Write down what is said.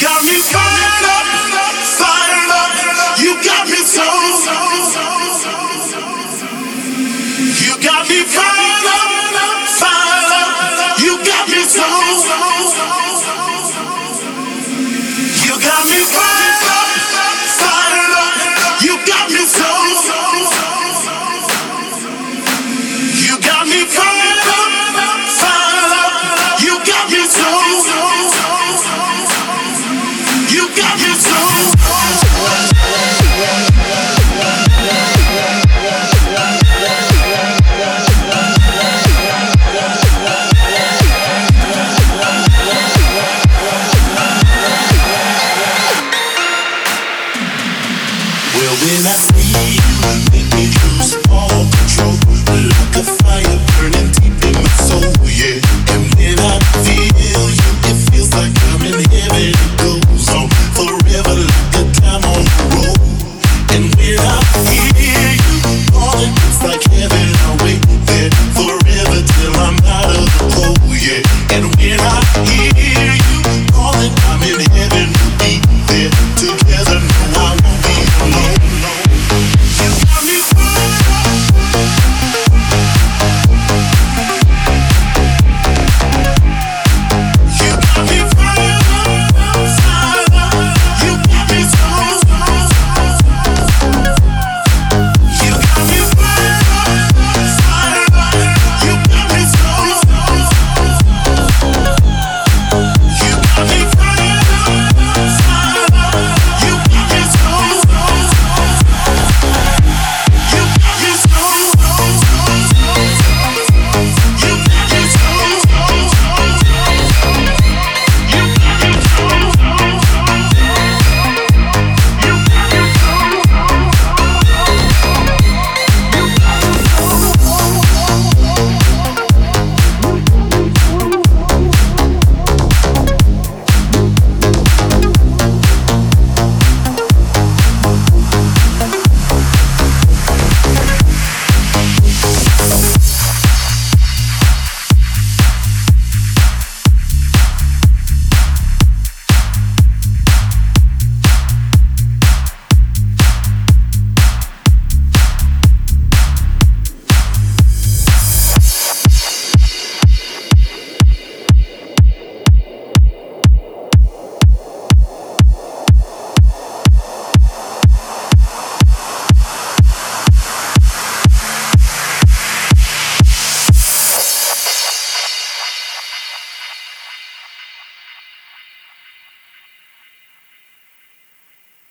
got me. got me.